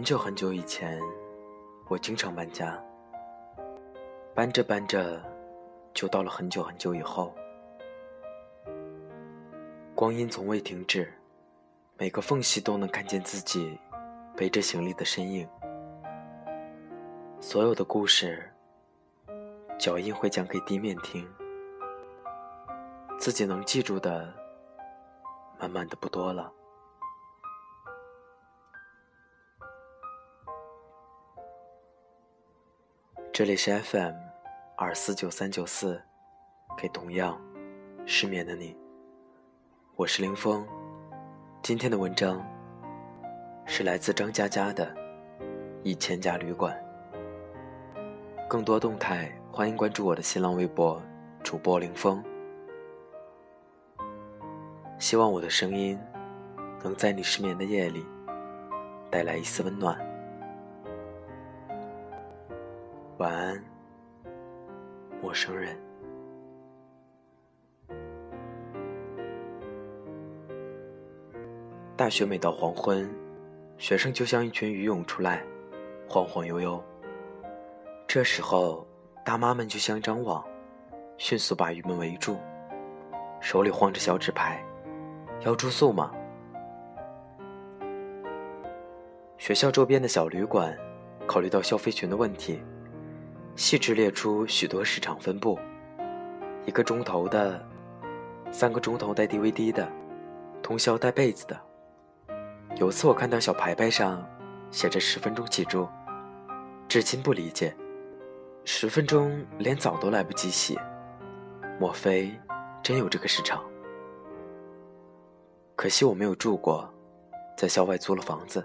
很久很久以前，我经常搬家，搬着搬着，就到了很久很久以后。光阴从未停止，每个缝隙都能看见自己背着行李的身影。所有的故事，脚印会讲给地面听，自己能记住的，慢慢的不多了。这里是 FM 二四九三九四，给同样失眠的你，我是林峰。今天的文章是来自张嘉佳的《一千家旅馆》。更多动态，欢迎关注我的新浪微博主播林峰。希望我的声音能在你失眠的夜里带来一丝温暖。晚安，陌生人。大学每到黄昏，学生就像一群鱼涌出来，晃晃悠悠。这时候，大妈们就像一张网，迅速把鱼们围住，手里晃着小纸牌：“要住宿吗？”学校周边的小旅馆，考虑到消费群的问题。细致列出许多市场分布，一个钟头的，三个钟头带 DVD 的，通宵带被子的。有次我看到小牌牌上写着十分钟起住，至今不理解，十分钟连澡都来不及洗，莫非真有这个市场？可惜我没有住过，在校外租了房子，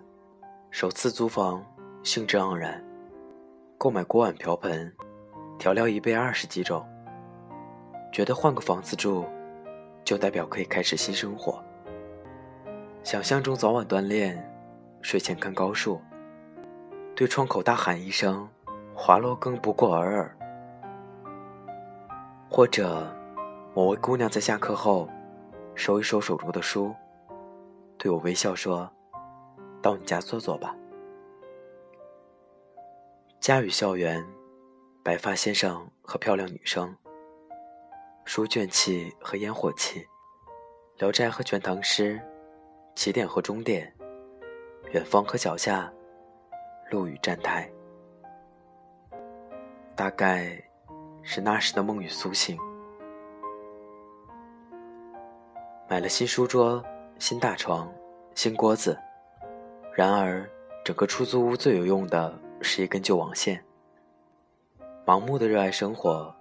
首次租房，兴致盎然。购买锅碗瓢盆，调料一备二十几种。觉得换个房子住，就代表可以开始新生活。想象中早晚锻炼，睡前看高数，对窗口大喊一声“滑落更不过尔尔”。或者，某位姑娘在下课后，收一收手中的书，对我微笑说：“到你家坐坐吧。”家与校园，白发先生和漂亮女生，书卷气和烟火气，聊斋和全唐诗，起点和终点，远方和脚下，路与站台，大概是那时的梦与苏醒。买了新书桌、新大床、新锅子，然而整个出租屋最有用的。是一根旧网线。盲目的热爱生活，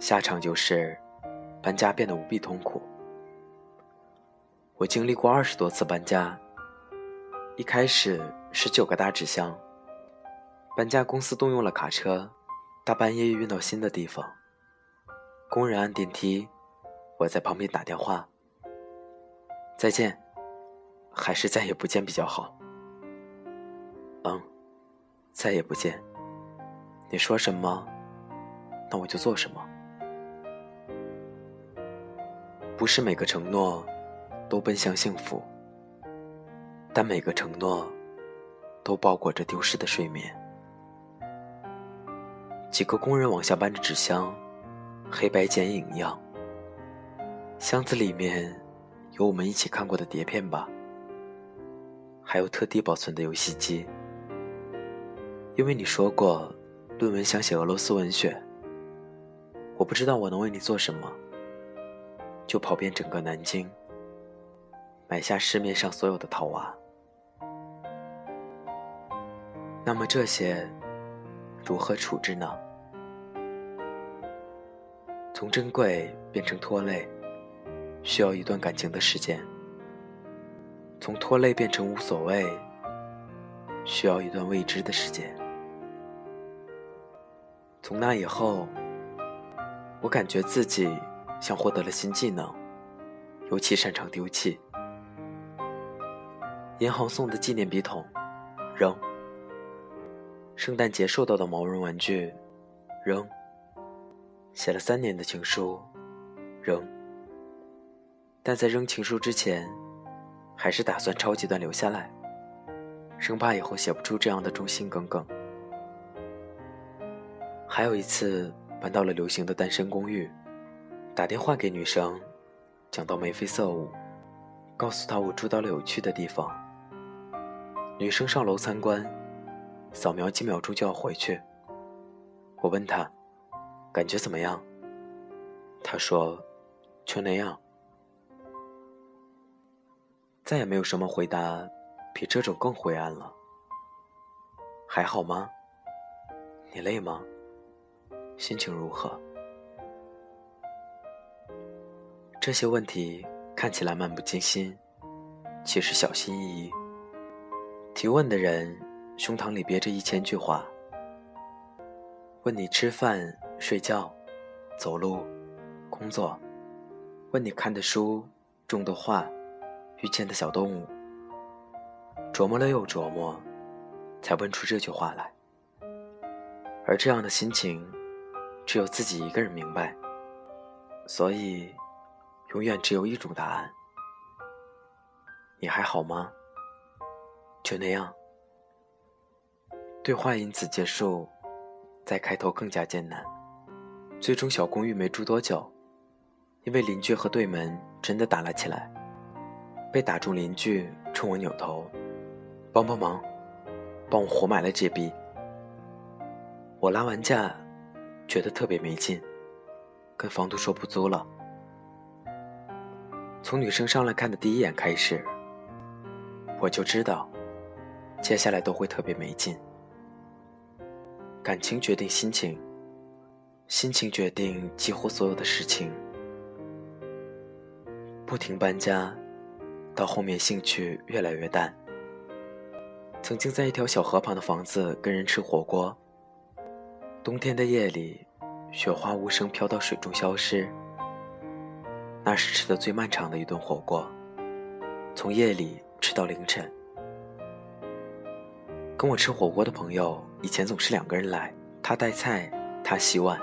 下场就是搬家变得无比痛苦。我经历过二十多次搬家，一开始是九个大纸箱，搬家公司动用了卡车，大半夜运到新的地方。工人按电梯，我在旁边打电话。再见，还是再也不见比较好。嗯。再也不见。你说什么，那我就做什么。不是每个承诺都奔向幸福，但每个承诺都包裹着丢失的睡眠。几个工人往下搬着纸箱，黑白剪影一样。箱子里面有我们一起看过的碟片吧，还有特地保存的游戏机。因为你说过，论文想写俄罗斯文学。我不知道我能为你做什么，就跑遍整个南京，买下市面上所有的套娃。那么这些，如何处置呢？从珍贵变成拖累，需要一段感情的时间；从拖累变成无所谓，需要一段未知的时间。从那以后，我感觉自己像获得了新技能，尤其擅长丢弃。银行送的纪念笔筒，扔；圣诞节收到的毛绒玩具，扔；写了三年的情书，扔。但在扔情书之前，还是打算抄几段留下来，生怕以后写不出这样的忠心耿耿。还有一次搬到了流行的单身公寓，打电话给女生，讲到眉飞色舞，告诉她我住到了有趣的地方。女生上楼参观，扫描几秒钟就要回去。我问她，感觉怎么样？她说，就那样。再也没有什么回答比这种更灰暗了。还好吗？你累吗？心情如何？这些问题看起来漫不经心，其实小心翼翼。提问的人胸膛里憋着一千句话，问你吃饭、睡觉、走路、工作，问你看的书、种的画。遇见的小动物，琢磨了又琢磨，才问出这句话来。而这样的心情，只有自己一个人明白，所以，永远只有一种答案：你还好吗？就那样。对话因此结束，再开头更加艰难。最终，小公寓没住多久，因为邻居和对门真的打了起来。被打中，邻居冲我扭头，帮帮忙，帮我活埋了这逼。我拉完架，觉得特别没劲，跟房东说不租了。从女生上来看的第一眼开始，我就知道，接下来都会特别没劲。感情决定心情，心情决定几乎所有的事情。不停搬家。到后面兴趣越来越淡。曾经在一条小河旁的房子跟人吃火锅。冬天的夜里，雪花无声飘到水中消失。那是吃的最漫长的一顿火锅，从夜里吃到凌晨。跟我吃火锅的朋友以前总是两个人来，他带菜，他洗碗。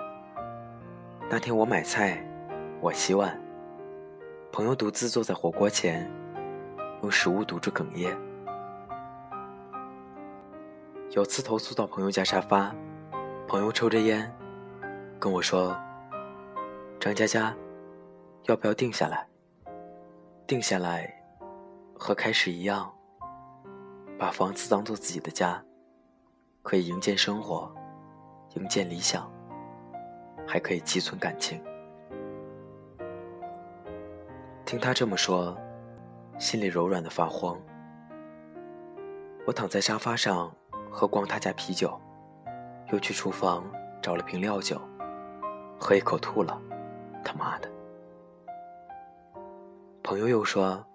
那天我买菜，我洗碗，朋友独自坐在火锅前。用食物堵住哽咽。有次投宿到朋友家沙发，朋友抽着烟，跟我说：“张佳佳，要不要定下来？定下来，和开始一样，把房子当做自己的家，可以营建生活，营建理想，还可以寄存感情。”听他这么说。心里柔软的发慌。我躺在沙发上，喝光他家啤酒，又去厨房找了瓶料酒，喝一口吐了。他妈的！朋友又说，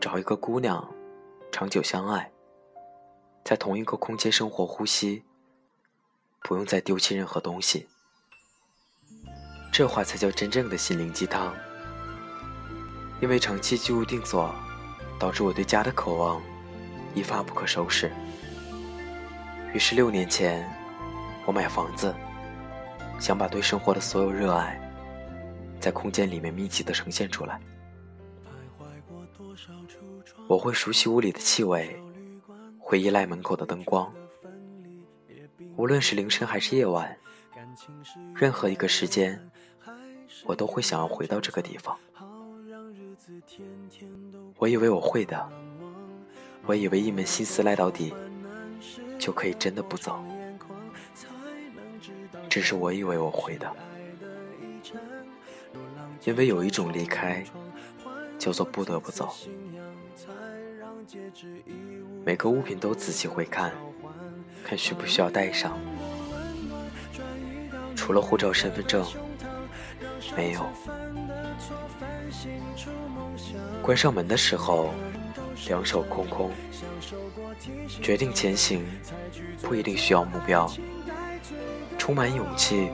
找一个姑娘，长久相爱，在同一个空间生活呼吸，不用再丢弃任何东西。这话才叫真正的心灵鸡汤。因为长期居无定所，导致我对家的渴望一发不可收拾。于是六年前，我买房子，想把对生活的所有热爱，在空间里面密集的呈现出来。我会熟悉屋里的气味，会依赖门口的灯光。无论是凌晨还是夜晚，任何一个时间，我都会想要回到这个地方。我以为我会的，我以为一门心思赖到底，就可以真的不走。只是我以为我会的，因为有一种离开，叫做不得不走。每个物品都仔细回看，看需不需要带上。除了护照、身份证，没有。关上门的时候，两手空空。决定前行，不一定需要目标。充满勇气，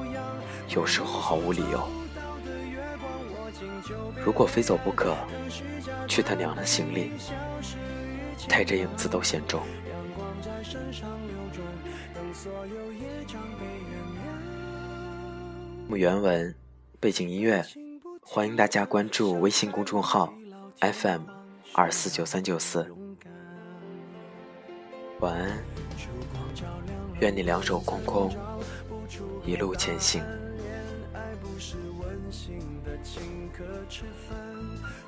有时候毫无理由。如果非走不可，去他娘的行李，带着影子都嫌重。木原文，背景音乐。欢迎大家关注微信公众号 FM 二四九三九四。晚安，愿你两手空空，一路前行。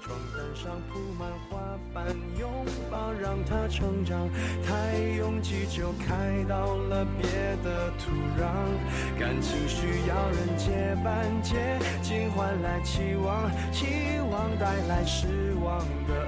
床单上铺满花瓣，拥抱让它成长。太拥挤就开到了别的土壤。感情需要人接班，接近换来期望，期望带来失望的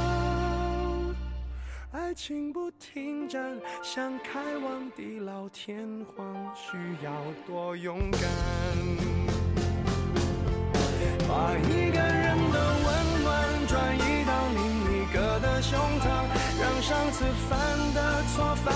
爱情不停站，想开往地老天荒，需要多勇敢。把一个人的温暖转移到另一个的胸膛，让上次犯的错反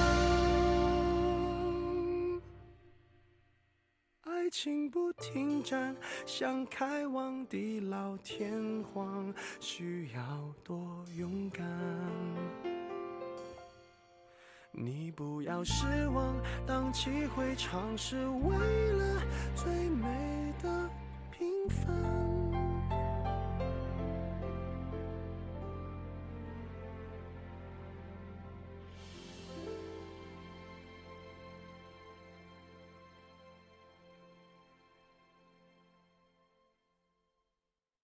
停站想开往地老天荒需要多勇敢。你不要失望荡气回肠是为了最美的平凡。